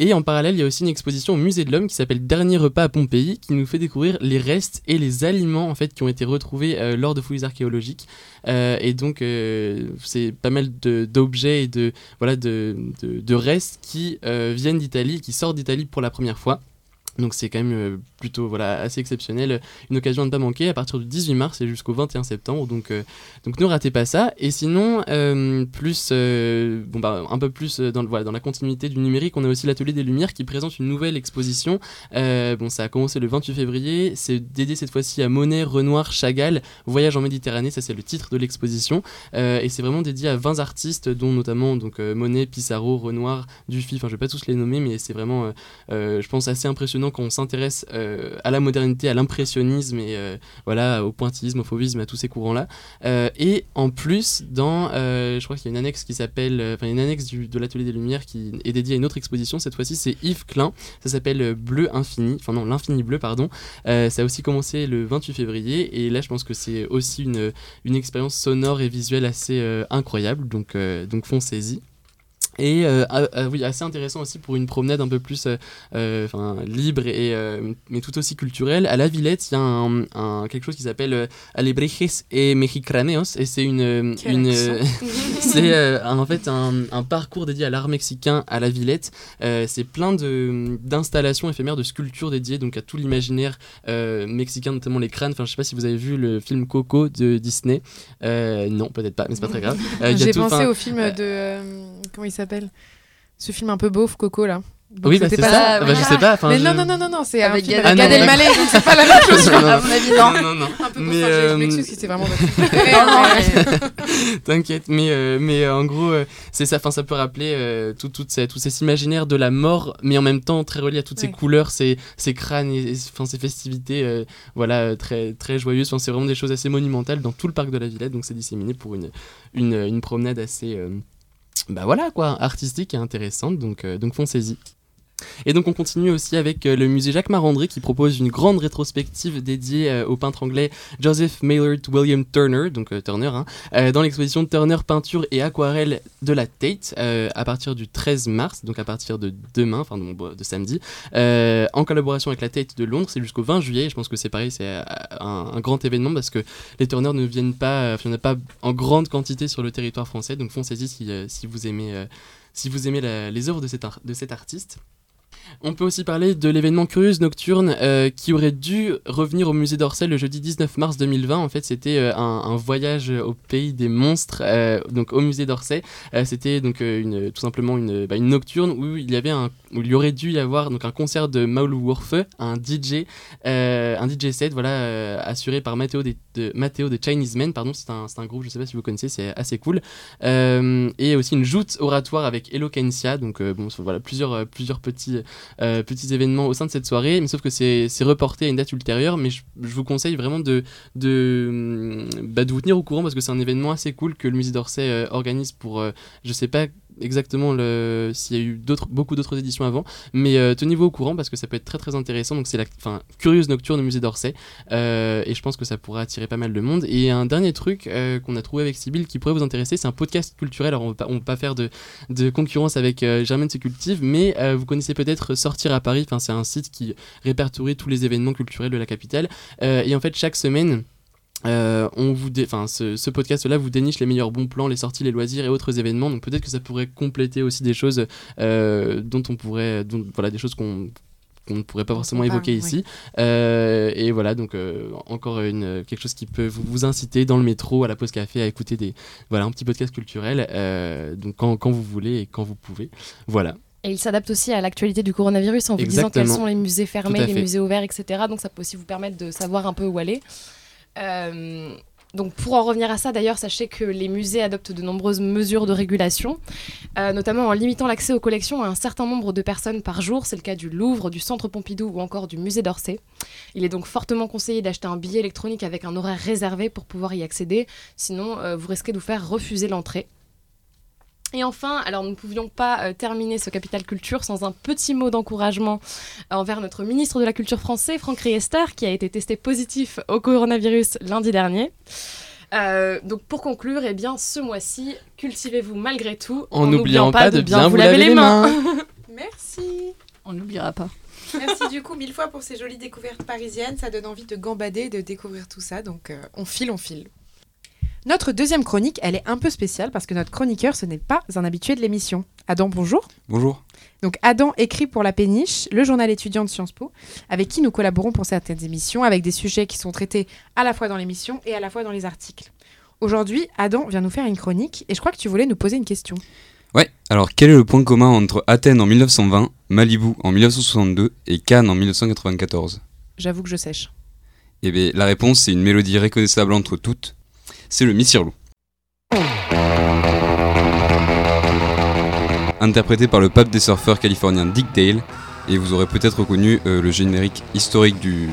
Speaker 3: Et en parallèle, il y a aussi une exposition au musée de l'homme qui s'appelle Dernier repas à Pompéi, qui nous fait découvrir les restes et les aliments en fait qui ont été retrouvés euh, lors de fouilles archéologiques. Euh, et donc, euh, c'est pas mal d'objets et de, voilà, de, restes qui viennent d'Italie, qui sortent d'Italie pour la première fois. Donc c'est quand même euh, plutôt voilà, assez exceptionnel, une occasion à ne pas manquer à partir du 18 mars et jusqu'au 21 septembre, donc, euh, donc ne ratez pas ça. Et sinon, euh, plus, bon, bah, un peu plus dans, voilà, dans la continuité du numérique, on a aussi l'Atelier des Lumières qui présente une nouvelle exposition. Bon, ça a commencé le 28 février, c'est dédié cette fois-ci à Monet, Renoir, Chagall, Voyage en Méditerranée, ça c'est le titre de l'exposition. Et c'est vraiment dédié à 20 artistes, dont notamment donc, Monet, Pissarro, Renoir, Dufy, enfin je vais pas tous les nommer, mais c'est vraiment, je pense, assez impressionnant quand on s'intéresse euh, à la modernité, à l'impressionnisme et euh, voilà, au pointillisme, au fauvisme, à tous ces courants-là. Euh, et en plus, dans, je crois qu'il y a une annexe qui s'appelle, enfin une annexe du- de l'Atelier des Lumières qui est dédiée à une autre exposition, cette fois-ci c'est Yves Klein, ça s'appelle Bleu Infini, enfin non, l'Infini Bleu, pardon. Ça a aussi commencé le 28 février et là je pense que c'est aussi une, une expérience sonore et visuelle assez incroyable, donc, donc foncez-y. Et euh, ah, ah oui, assez intéressant aussi pour une promenade un peu plus euh, euh, enfin, libre et euh, mais tout aussi culturelle. À la Villette, il y a un, un- quelque chose qui s'appelle Alebrejes et Mexicaneos et c'est une, [laughs] c'est en fait un, un parcours dédié à l'art mexicain à la Villette. C'est plein de d'installations éphémères, de sculptures dédiées donc à tout l'imaginaire mexicain, notamment les crânes. Enfin, je sais pas si vous avez vu le film Coco de Disney. Non, peut-être pas, mais c'est pas très grave.
Speaker 1: J'ai pensé au film de. Comment il s'appelle? Ce film un peu beauf, Coco, là. Donc,
Speaker 3: Oui, bah, c'est
Speaker 1: pas
Speaker 3: ça.
Speaker 1: ça.
Speaker 3: Bah, je sais pas. enfin,
Speaker 1: Mais
Speaker 3: je-
Speaker 1: non, non, non, non, non, c'est un
Speaker 2: Avec
Speaker 1: film
Speaker 2: Gad-
Speaker 1: avec
Speaker 3: Ah,
Speaker 1: Gad
Speaker 3: non,
Speaker 1: Elmaleh, donc c'est pas la même [laughs] chose.
Speaker 3: Non, non,
Speaker 2: À mon avis, non.
Speaker 3: non, non, non.
Speaker 1: Un peu
Speaker 3: Mais,
Speaker 1: je-
Speaker 3: euh,
Speaker 1: m'excuse si c'est vraiment [laughs] [laughs]
Speaker 3: T'inquiète, mais, euh, mais euh, en gros, euh, c'est ça, fin, ça peut rappeler euh, tout, tout ces, tous ces imaginaires de la mort, mais en même temps très relié à toutes ces couleurs, ces, ces crânes, et, enfin, ces festivités euh, voilà, très, très joyeuses. Enfin, c'est vraiment des choses assez monumentales dans tout le parc de la Villette, donc c'est disséminé pour une, une, une promenade assez euh, bah voilà, quoi, artistique et intéressante, donc, euh, donc foncez-y. Et donc on continue aussi avec euh, le musée Jacques Marandré qui propose une grande rétrospective dédiée euh, au peintre anglais Joseph Maynard William Turner, donc euh, Turner, hein, dans l'exposition Turner peinture et aquarelle de la Tate à partir du 13 mars, donc à partir de demain, enfin de, samedi, en collaboration avec la Tate de Londres. C'est jusqu'au 20 juillet. Et je pense que c'est pareil, c'est un, grand événement parce que les Turner ne viennent pas, il n'y en a pas en grande quantité sur le territoire français. Donc foncez-y si, vous aimez, si vous aimez les œuvres de cet artiste. On peut aussi parler de l'événement Curieuse Nocturne euh, qui aurait dû revenir au musée d'Orsay le jeudi 19 mars 2020. En fait, c'était euh, un, voyage au pays des monstres, euh, donc au musée d'Orsay. C'était donc une, tout simplement une, bah, une nocturne où il y avait un, où il y aurait dû y avoir donc un concert de Maulwurfe, un DJ, un DJ set, voilà, assuré par Matteo de, Matteo de Chinese Men. Pardon, c'est un, un groupe, je sais pas si vous connaissez, c'est assez cool. Et aussi une joute oratoire avec Eloquencia. Donc bon, voilà, plusieurs, plusieurs petits euh, petits événements au sein de cette soirée, mais sauf que c'est reporté à une date ultérieure, mais je, vous conseille vraiment de, de, bah, de vous tenir au courant parce que c'est un événement assez cool que le musée d'Orsay euh, organise pour, euh, je sais pas exactement s'il y a eu beaucoup d'autres éditions avant, mais euh, tenez-vous au courant parce que ça peut être très très intéressant. Donc c'est la enfin curieuse nocturne au musée d'Orsay euh, et je pense que ça pourrait attirer pas mal de monde. Et un dernier truc euh, qu'on a trouvé avec Sybille qui pourrait vous intéresser, c'est un podcast culturel. Alors on on va pas faire de, de concurrence avec euh, Germaine se cultive, mais vous connaissez peut-être Sortir à Paris. C'est un site qui répertorie tous les événements culturels de la capitale. Et en fait chaque semaine euh, on vous dé- enfin, ce, ce podcast-là vous déniche les meilleurs bons plans, les sorties, les loisirs et autres événements. Donc peut-être que ça pourrait compléter aussi des choses euh, dont on pourrait, dont, voilà, des choses qu'on qu'on ne pourrait pas forcément évoquer ici. Euh, et voilà, donc euh, encore une, quelque chose qui peut vous, vous inciter dans le métro, à la pause café, à écouter des, voilà, un petit podcast culturel. euh, donc quand, quand vous voulez et quand vous pouvez. Voilà.
Speaker 4: Et il s'adapte aussi à l'actualité du coronavirus en vous disant quels sont les musées fermés, les musées ouverts, etc. Donc ça peut aussi vous permettre de savoir un peu où aller. Euh, donc pour en revenir à ça, d'ailleurs, sachez que les musées adoptent de nombreuses mesures de régulation, euh, notamment en limitant l'accès aux collections à un certain nombre de personnes par jour. C'est le cas du Louvre, du Centre Pompidou ou encore du musée d'Orsay. Il est donc fortement conseillé d'acheter un billet électronique avec un horaire réservé pour pouvoir y accéder, sinon euh, vous risquez de vous faire refuser l'entrée. Et enfin, alors nous ne pouvions pas euh, terminer ce Capital Culture sans un petit mot d'encouragement envers notre ministre de la Culture français, Franck Riester, qui a été testé positif au coronavirus lundi dernier. Euh, donc pour conclure, eh bien, ce mois-ci, cultivez-vous malgré tout,
Speaker 3: En n'oubliant pas de bien vous laver les [laughs]
Speaker 1: Merci.
Speaker 2: On n'oubliera pas.
Speaker 1: Merci du coup mille fois pour ces jolies découvertes parisiennes. Ça donne envie de gambader, de découvrir tout ça. Donc euh, on file, on file. Notre deuxième chronique, elle est un peu spéciale parce que notre chroniqueur, ce n'est pas un habitué de l'émission. Adam, bonjour.
Speaker 6: Bonjour.
Speaker 1: Donc Adam écrit pour La Péniche, le journal étudiant de Sciences Po, avec qui nous collaborons pour certaines émissions, avec des sujets qui sont traités à la fois dans l'émission et à la fois dans les articles. Aujourd'hui, Adam vient nous faire une chronique et je crois que tu voulais nous poser une question.
Speaker 6: Ouais, alors quel est le point commun entre Athènes en 1920, Malibu en 1962 et Cannes en 1994
Speaker 1: J'avoue que je sèche.
Speaker 6: Eh bien, la réponse, c'est une mélodie reconnaissable entre toutes. C'est le Missirlou. Interprété par le pape des surfeurs californien Dick Dale, et vous aurez peut-être reconnu euh, le générique historique du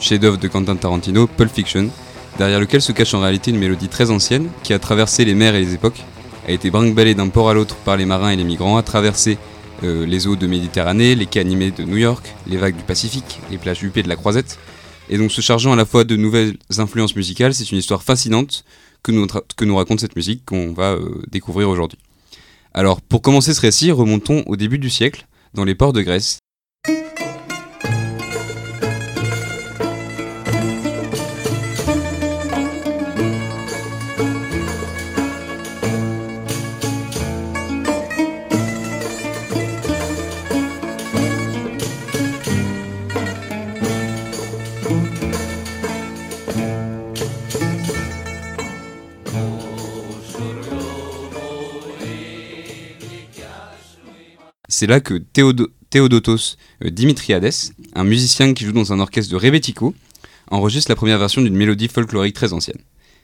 Speaker 6: chef-d'œuvre de Quentin Tarantino, Pulp Fiction, derrière lequel se cache en réalité une mélodie très ancienne qui a traversé les mers et les époques, a été brinque-ballée d'un port à l'autre par les marins et les migrants, a traversé euh, les eaux de Méditerranée, les quais animés de New York, les vagues du Pacifique, les plages huppées de la Croisette, et donc se chargeant à la fois de nouvelles influences musicales, c'est une histoire fascinante que nous, raconte cette musique qu'on va euh, découvrir aujourd'hui. Alors pour commencer ce récit, remontons au début du siècle, dans les ports de Grèce. C'est là que Théodo- Théodotos euh, Dimitriades, un musicien qui joue dans un orchestre de Rebetiko, enregistre la première version d'une mélodie folklorique très ancienne.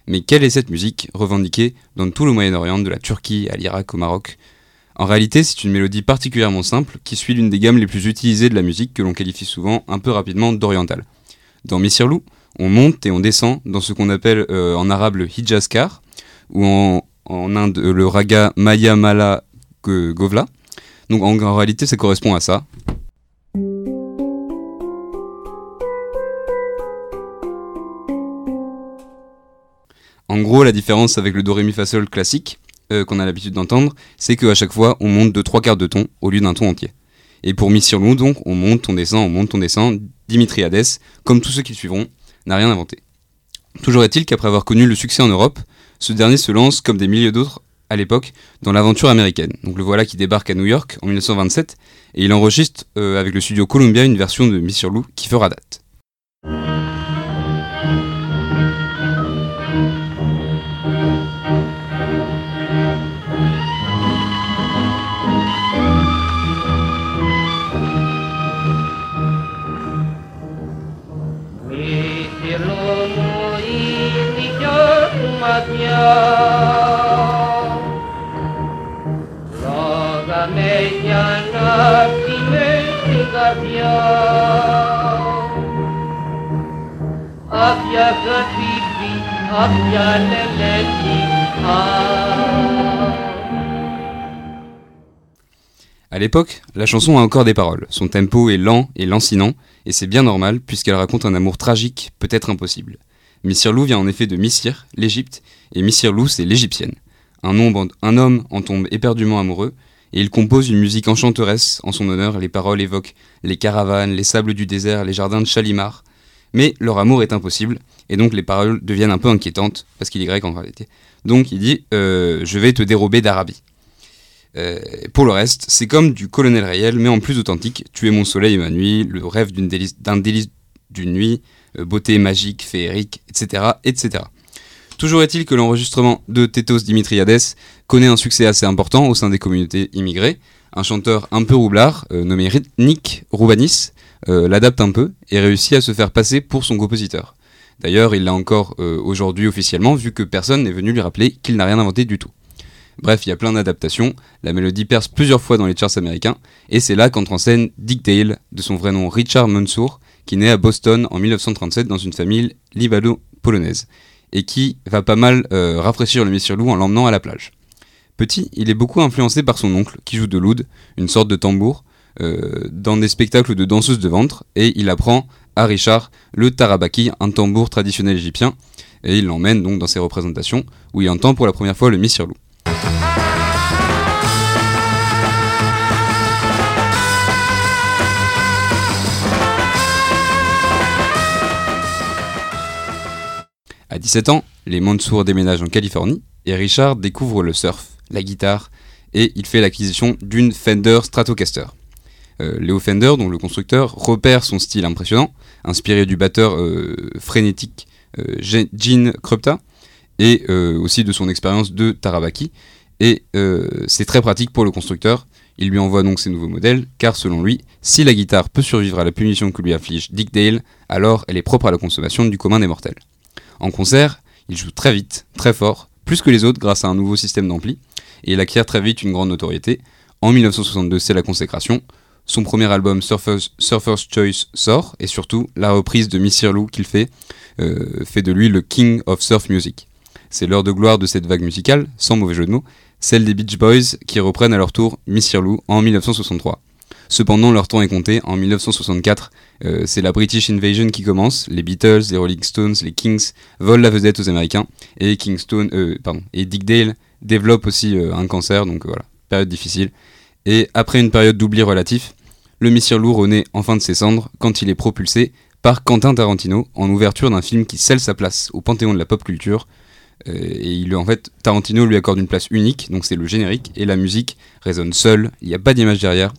Speaker 6: Mais quelle est cette musique revendiquée dans tout le Moyen-Orient, de la Turquie à l'Irak au Maroc? En réalité, c'est une mélodie particulièrement simple qui suit l'une des gammes les plus utilisées de la musique que l'on qualifie souvent un peu rapidement d'orientale. Dans Missirlou, on monte et on descend dans ce qu'on appelle euh, en arabe le Hijaskar, ou en, en Inde euh, le raga Maya Mala Go- Govla. Donc en, réalité, ça correspond à ça. En gros, la différence avec le do ré mi fa sol classique euh, qu'on a l'habitude d'entendre, c'est qu'à chaque fois, on monte de trois quarts de ton au lieu d'un ton entier. Et pour mi sur donc, on monte, on descend, on monte, on descend. Dimitriades, comme tous ceux qui suivront, n'a rien inventé. Toujours est-il qu'après avoir connu le succès en Europe, ce dernier se lance, comme des milliers d'autres à l'époque dans l'aventure américaine. Donc le voilà qui débarque à New York en 1927 et il enregistre euh, avec le studio Columbia une version de Miss Lou qui fera date.
Speaker 7: of. À
Speaker 6: l'époque, la chanson a encore des paroles. Son tempo est lent et lancinant, et c'est bien normal puisqu'elle raconte un amour tragique, peut-être impossible. Missir Lou vient en effet de Missir, l'Égypte, et Missir Lou c'est l'Égyptienne. Un, homme en tombe éperdument amoureux, et il compose une musique enchanteresse en son honneur. Les paroles évoquent les caravanes, les sables du désert, les jardins de Chalimar. Mais leur amour est impossible, et donc les paroles deviennent un peu inquiétantes, parce qu'il est grec en réalité. Donc il dit euh, Je vais te dérober d'Arabie. Euh, pour le reste, c'est comme du colonel réel, mais en plus authentique. Tu es mon soleil et ma nuit, le rêve d'un délice d'une nuit, euh, beauté magique, féerique, etc., etc. Toujours est-il que l'enregistrement de Tetos Dimitriades connaît un succès assez important au sein des communautés immigrées. Un chanteur un peu roublard, euh, nommé Nick Roubanis, euh, l'adapte un peu et réussit à se faire passer pour son compositeur. D'ailleurs, il l'a encore euh, aujourd'hui officiellement, vu que personne n'est venu lui rappeler qu'il n'a rien inventé du tout. Bref, il y a plein d'adaptations, la mélodie perce plusieurs fois dans les charts américains, et c'est là qu'entre en scène Dick Dale, de son vrai nom Richard Mansour, qui naît à Boston en 1937 dans une famille libano-polonaise, et qui va pas mal euh, rafraîchir le Missirlou en l'emmenant à la plage. Petit, il est beaucoup influencé par son oncle, qui joue de l'oud, une sorte de tambour, euh, dans des spectacles de danseuses de ventre, et il apprend à Richard le tarabaki, un tambour traditionnel égyptien, et il l'emmène donc dans ses représentations, où il entend pour la première fois le Missirlou. À 17 ans, les Mansour déménagent en Californie et Richard découvre le surf, la guitare et il fait l'acquisition d'une Fender Stratocaster. Euh, Léo Fender, dont le constructeur, repère son style impressionnant, inspiré du batteur euh, frénétique euh, Ge- Gene Krupta et euh, aussi de son expérience de Tarabaki. Et c'est très pratique pour le constructeur. Il lui envoie donc ses nouveaux modèles, car selon lui, si la guitare peut survivre à la punition que lui afflige Dick Dale, alors elle est propre à la consommation du commun des mortels. En concert, il joue très vite, très fort, plus que les autres grâce à un nouveau système d'ampli, et il acquiert très vite une grande notoriété. En 1962, c'est la consécration. Son premier album Surfer's, Choice sort, et surtout la reprise de Missirlou qu'il fait, euh, fait de lui le King of Surf Music. C'est l'heure de gloire de cette vague musicale, sans mauvais jeu de mots, celle des Beach Boys qui reprennent à leur tour Missirlou en 1963. Cependant, leur temps est compté. En 1964, euh, c'est la British Invasion qui commence. Les Beatles, les Rolling Stones, les Kings volent la vedette aux Américains. Et Kingston, euh, et Dick Dale développe aussi euh, un cancer. Donc voilà, période difficile. Et après une période d'oubli relatif, le Missirlou renaît enfin de ses cendres quand il est propulsé par Quentin Tarantino en ouverture d'un film qui scelle sa place au panthéon de la pop culture. Et en fait, Tarantino lui accorde une place unique, donc c'est le générique, et la musique résonne seule, il n'y a pas d'image derrière.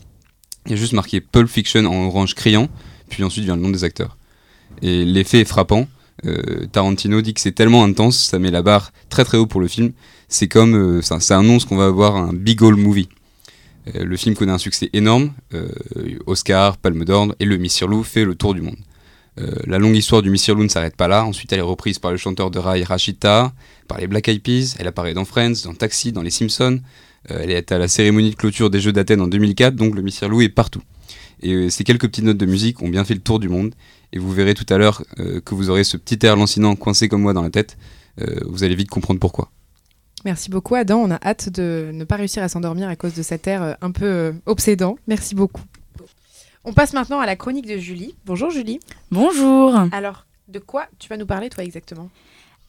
Speaker 6: Il y a juste marqué Pulp Fiction en orange criant, puis ensuite vient le nom des acteurs. Et l'effet est frappant. Euh, Tarantino dit que c'est tellement intense, ça met la barre très très haut pour le film. C'est comme, euh, ça, ça annonce qu'on va avoir un big old movie. Euh, le film connaît un succès énorme, Oscar, Palme d'Or, et le Missirlou fait le tour du monde. La longue histoire du Missirlou ne s'arrête pas là. Ensuite, elle est reprise par le chanteur de rail Rachita, par les Black Eyed Peas. Elle apparaît dans Friends, dans Taxi, dans Les Simpsons. Euh, elle est à la cérémonie de clôture des Jeux d'Athènes en 2004, donc le Missirlou est partout. Et euh, ces quelques petites notes de musique ont bien fait le tour du monde. Et vous verrez tout à l'heure euh, que vous aurez ce petit air lancinant coincé comme moi dans la tête. Euh, vous allez vite comprendre pourquoi.
Speaker 1: Merci beaucoup Adam, on a hâte de ne pas réussir à s'endormir à cause de cet air un peu obsédant. Merci beaucoup. On passe maintenant à la chronique de Julie. Bonjour Julie.
Speaker 8: Bonjour.
Speaker 1: Alors, de quoi tu vas nous parler toi exactement?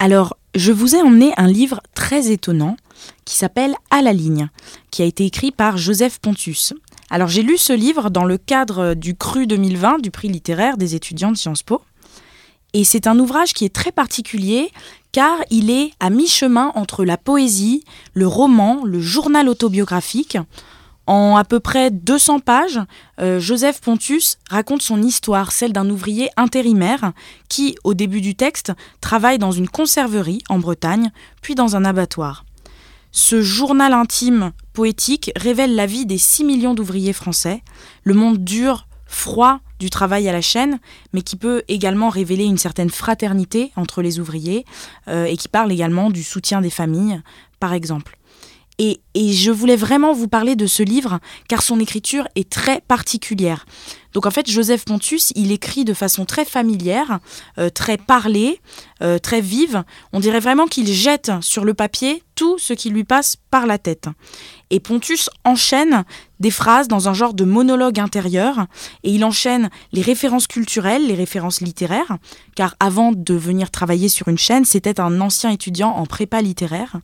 Speaker 8: Alors, je vous ai emmené un livre très étonnant qui s'appelle À la ligne, qui a été écrit par Joseph Pontus. Alors, j'ai lu ce livre dans le cadre du CRU 2020 du prix littéraire des étudiants de Sciences Po. Et c'est un ouvrage qui est très particulier car il est à mi-chemin entre la poésie, le roman, le journal autobiographique. En à peu près 200 pages, euh, Joseph Pontus raconte son histoire, celle d'un ouvrier intérimaire qui, au début du texte, travaille dans une conserverie en Bretagne, puis dans un abattoir. Ce journal intime poétique révèle la vie des 6 millions d'ouvriers français, le monde dur, froid du travail à la chaîne, mais qui peut également révéler une certaine fraternité entre les ouvriers euh, et qui parle également du soutien des familles, par exemple. Et, je voulais vraiment vous parler de ce livre car son écriture est très particulière. Donc en fait, Joseph Pontus, il écrit de façon très familière, euh, très parlée, euh, très vive. On dirait vraiment qu'il jette sur le papier tout ce qui lui passe par la tête. Et Pontus enchaîne des phrases dans un genre de monologue intérieur, et il enchaîne les références culturelles, les références littéraires, car avant de venir travailler sur une chaîne, c'était un ancien étudiant en prépa littéraire.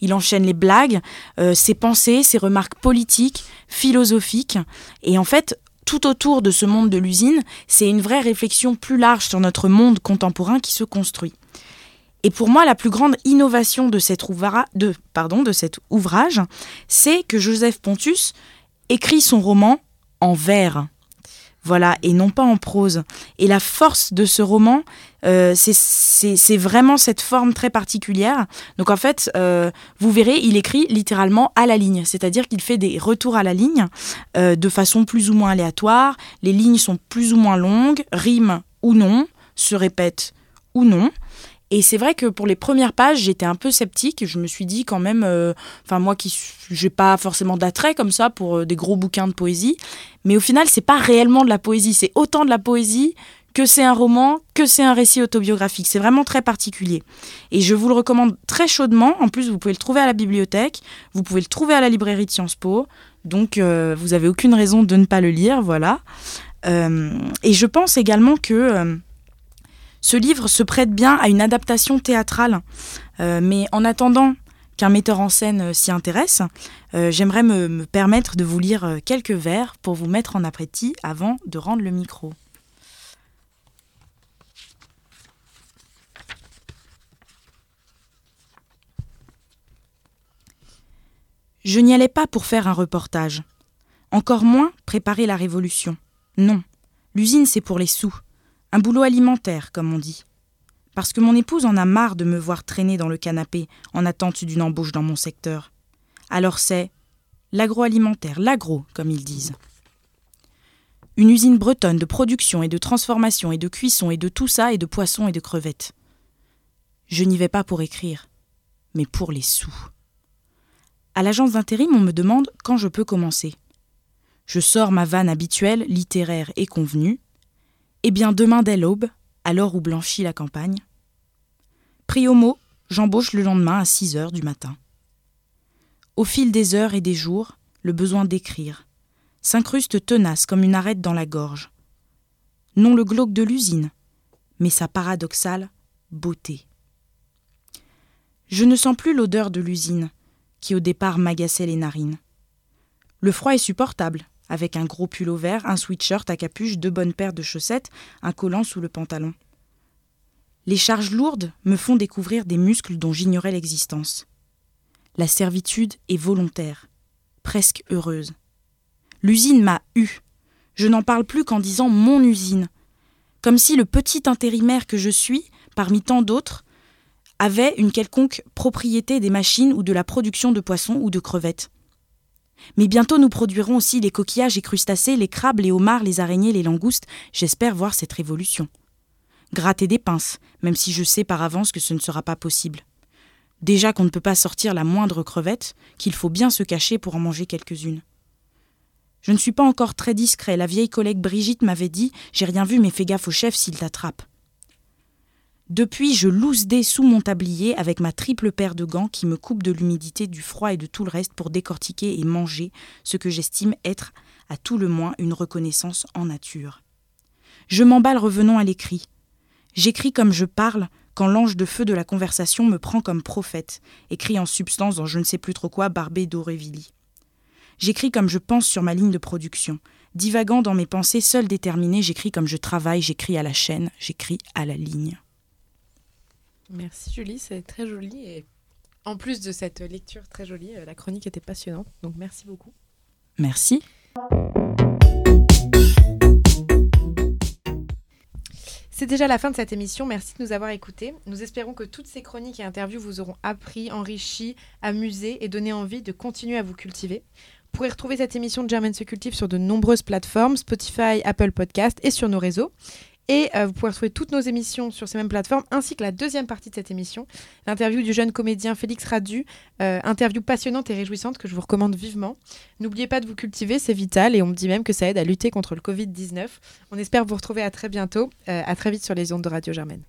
Speaker 8: Il enchaîne les blagues, euh, ses pensées, ses remarques politiques, philosophiques, et en fait, tout autour de ce monde de l'usine, c'est une vraie réflexion plus large sur notre monde contemporain qui se construit. Et pour moi, la plus grande innovation de cet, ouvrage, c'est que Joseph Pontus écrit son roman en vers. Voilà, et non pas en prose. Et la force de ce roman, euh, c'est- vraiment cette forme très particulière. Donc en fait, euh, vous verrez, il écrit littéralement à la ligne, c'est-à-dire qu'il fait des retours à la ligne euh, de façon plus ou moins aléatoire. Les lignes sont plus ou moins longues, riment ou non, se répètent ou non. Et c'est vrai que pour les premières pages, j'étais un peu sceptique. Je me suis dit quand même, euh, enfin moi qui n'ai pas forcément d'attrait comme ça pour euh, des gros bouquins de poésie, mais au final c'est pas réellement de la poésie, c'est autant de la poésie que c'est un roman, que c'est un récit autobiographique. C'est vraiment très particulier. Et je vous le recommande très chaudement. En plus, vous pouvez le trouver à la bibliothèque, vous pouvez le trouver à la librairie de Sciences Po. Donc, euh, vous avez aucune raison de ne pas le lire, voilà. Et je pense également que ce livre se prête bien à une adaptation théâtrale. Euh, mais en attendant qu'un metteur en scène euh, s'y intéresse, euh, j'aimerais me, me permettre de vous lire quelques vers pour vous mettre en appétit avant de rendre le micro. Je n'y allais pas pour faire un reportage. Encore moins préparer la révolution. Non, l'usine c'est pour les sous. Un boulot alimentaire, comme on dit. Parce que mon épouse en a marre de me voir traîner dans le canapé en attente d'une embauche dans mon secteur. Alors c'est l'agroalimentaire, l'agro, comme ils disent. Une usine bretonne de production et de transformation et de cuisson et de tout ça et de poissons et de crevettes. Je n'y vais pas pour écrire, mais pour les sous. À l'agence d'intérim, on me demande quand je peux commencer. Je sors ma vanne habituelle, littéraire et convenue. Eh bien, demain dès l'aube, à l'heure où blanchit la campagne. Pris au mot, j'embauche le lendemain à 6 heures du matin. Au fil des heures et des jours, le besoin d'écrire s'incruste tenace comme une arête dans la gorge. Non le glauque de l'usine, mais sa paradoxale beauté. Je ne sens plus l'odeur de l'usine, qui au départ m'agaçait les narines. Le froid est supportable, avec un gros pull vert, un sweatshirt à capuche, deux bonnes paires de chaussettes, un collant sous le pantalon. Les charges lourdes me font découvrir des muscles dont j'ignorais l'existence. La servitude est volontaire, presque heureuse. L'usine m'a eu. Je n'en parle plus qu'en disant mon usine. Comme si le petit intérimaire que je suis, parmi tant d'autres, avait une quelconque propriété des machines ou de la production de poissons ou de crevettes. Mais bientôt nous produirons aussi les coquillages et crustacés, les crabes, les homards, les araignées, les langoustes. J'espère voir cette révolution. Gratter des pinces, même si je sais par avance que ce ne sera pas possible. Déjà qu'on ne peut pas sortir la moindre crevette, qu'il faut bien se cacher pour en manger quelques-unes. Je ne suis pas encore très discret. La vieille collègue Brigitte m'avait dit J'ai rien vu, mais fais gaffe au chef s'il t'attrape. Depuis, je louse des sous mon tablier avec ma triple paire de gants qui me coupe de l'humidité, du froid et de tout le reste pour décortiquer et manger ce que j'estime être, à tout le moins, une reconnaissance en nature. Je m'emballe revenons à l'écrit. J'écris comme je parle quand l'ange de feu de la conversation me prend comme prophète, écrit en substance dans je ne sais plus trop quoi, Barbé d'Aurevilly. J'écris comme je pense sur ma ligne de production. Divagant dans mes pensées, seul déterminé, j'écris comme je travaille, j'écris à la chaîne, j'écris à la ligne.
Speaker 1: Merci Julie, c'est très joli et en plus de cette lecture très jolie, euh, la chronique était passionnante. Donc merci beaucoup.
Speaker 8: Merci.
Speaker 1: C'est déjà la fin de cette émission. Merci de nous avoir écoutés. Nous espérons que toutes ces chroniques et interviews vous auront appris, enrichi, amusé et donné envie de continuer à vous cultiver. Vous pourrez retrouver cette émission de German se cultive sur de nombreuses plateformes, Spotify, Apple Podcast et sur nos réseaux. Et euh, vous pouvez retrouver toutes nos émissions sur ces mêmes plateformes, ainsi que la deuxième partie de cette émission, l'interview du jeune comédien Félix Radu, euh, interview passionnante et réjouissante que je vous recommande vivement. N'oubliez pas de vous cultiver, c'est vital, et on me dit même que ça aide à lutter contre le Covid-19. On espère vous retrouver à très bientôt, euh, à très vite sur les ondes de Radio Germaine.